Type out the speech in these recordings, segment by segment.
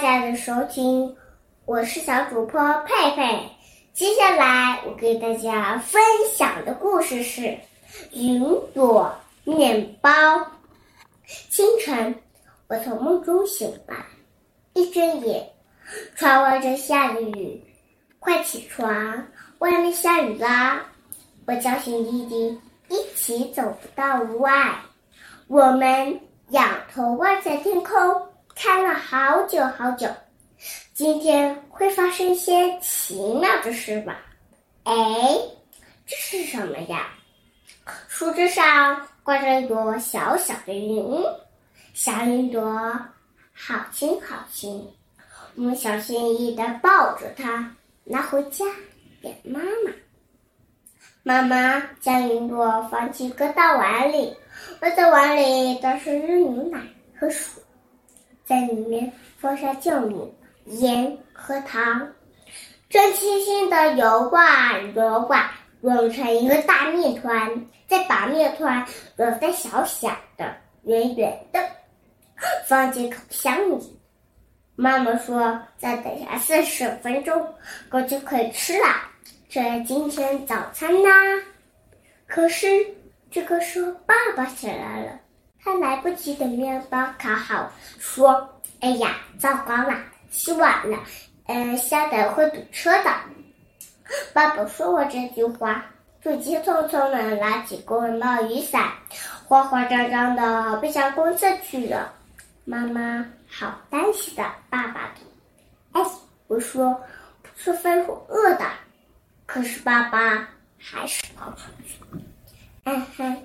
大家的收听，我是小主播佩佩。接下来我给大家分享的故事是《云朵面包》。清晨，我从梦中醒来，一睁眼，窗外正下着雨。快起床，外面下雨啦！我叫醒弟弟，一起走到屋外。我们仰头望着天空。看了好久好久，今天会发生一些奇妙的事吧？哎，这是什么呀？树枝上挂着一朵小小的云，小云朵好轻好轻。我们小心翼翼的抱着它，拿回家给妈妈。妈妈将云朵放进个大碗里，我在碗里倒上热牛奶和水。在里面放上酵母、盐和糖，正轻轻的揉挂揉挂，揉成一个大面团。再把面团揉得小小的、圆圆的，放进烤箱里。妈妈说：“再等下四十分钟，我就可以吃了。”这今天早餐啦。可是这个时候，爸爸起来了。他来不及等面包烤好，说：“哎呀，糟糕了，起晚了，嗯，下等会堵车的。”爸爸说完这句话，就急匆匆的拿起公包雨伞，慌慌张张的奔向公厕去了。妈妈好担心的，爸爸的。哎，我说不吃饭会饿的，可是爸爸还是跑出去。嗯哼，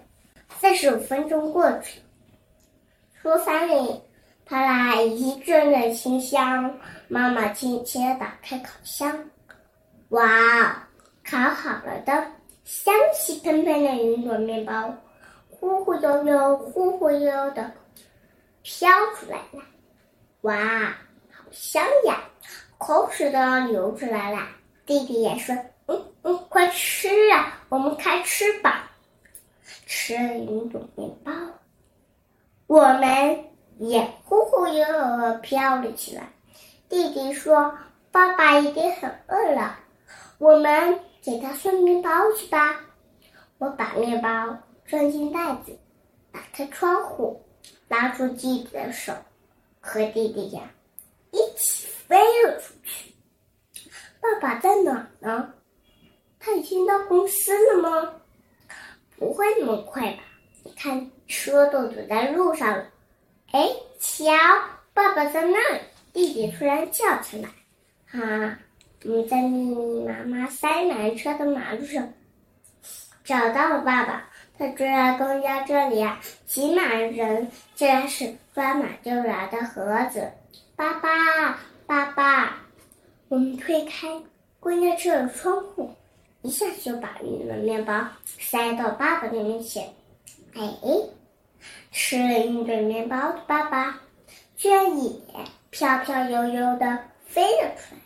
三十五分钟过去。厨房里传来一阵阵清香，妈妈轻轻打开烤箱，哇，烤好了的香气喷喷的云朵面包，忽忽悠悠、忽忽悠悠的飘出来了，哇，好香呀！口水都要流出来了。弟弟也说：“嗯嗯，快吃啊，我们开吃吧。”吃了云朵面包。我们也忽忽悠悠地飘了起来。弟弟说：“爸爸一定很饿了，我们给他送面包去吧。”我把面包装进袋子，打开窗户，拉住弟弟的手，和弟弟呀一起飞了出去。爸爸在哪呢？他已经到公司了吗？不会那么快吧？看。车都堵在路上了，哎，瞧，爸爸在那里！弟弟突然叫起来：“哈，我们在密密麻麻塞满车的马路上找到了爸爸。他追来公交这里啊，挤满人，竟然是装满就来的盒子。爸爸，爸爸！我们推开公交车的窗户，一下就把你的面包塞到爸爸的面前。哎。吃了一堆面包的爸爸，居然也飘飘悠悠的飞了出来。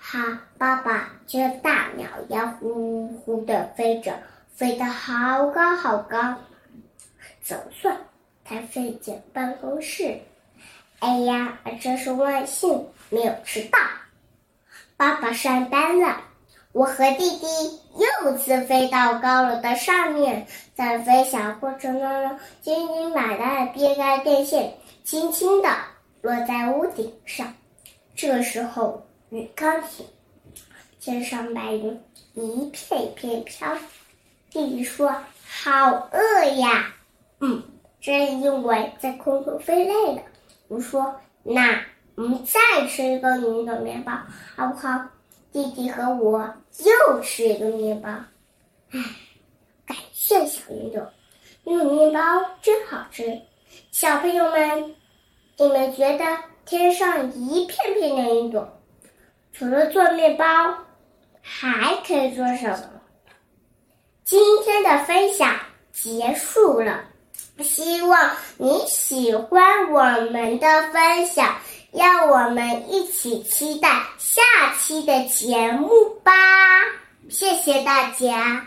哈，爸爸就大鸟一样呼呼的飞着，飞得好高好高。总算才飞进办公室。哎呀，这是万幸，没有迟到。爸爸上班了。我和弟弟又次飞到高楼的上面，在飞翔过程当中，紧紧把它的别开电线轻轻地落在屋顶上。这时候雨刚停，天上白云一片一片飘。弟弟说：“好饿呀！”“嗯，这是因为在空中飞累了。”我说：“那我们再吃一个云朵面包，好不好？”弟弟和我又吃一个面包，唉，感谢小云朵，因为面包真好吃。小朋友们，你们觉得天上一片片的云朵，除了做面包，还可以做什么？今天的分享结束了，希望你喜欢我们的分享。让我们一起期待下期的节目吧！谢谢大家。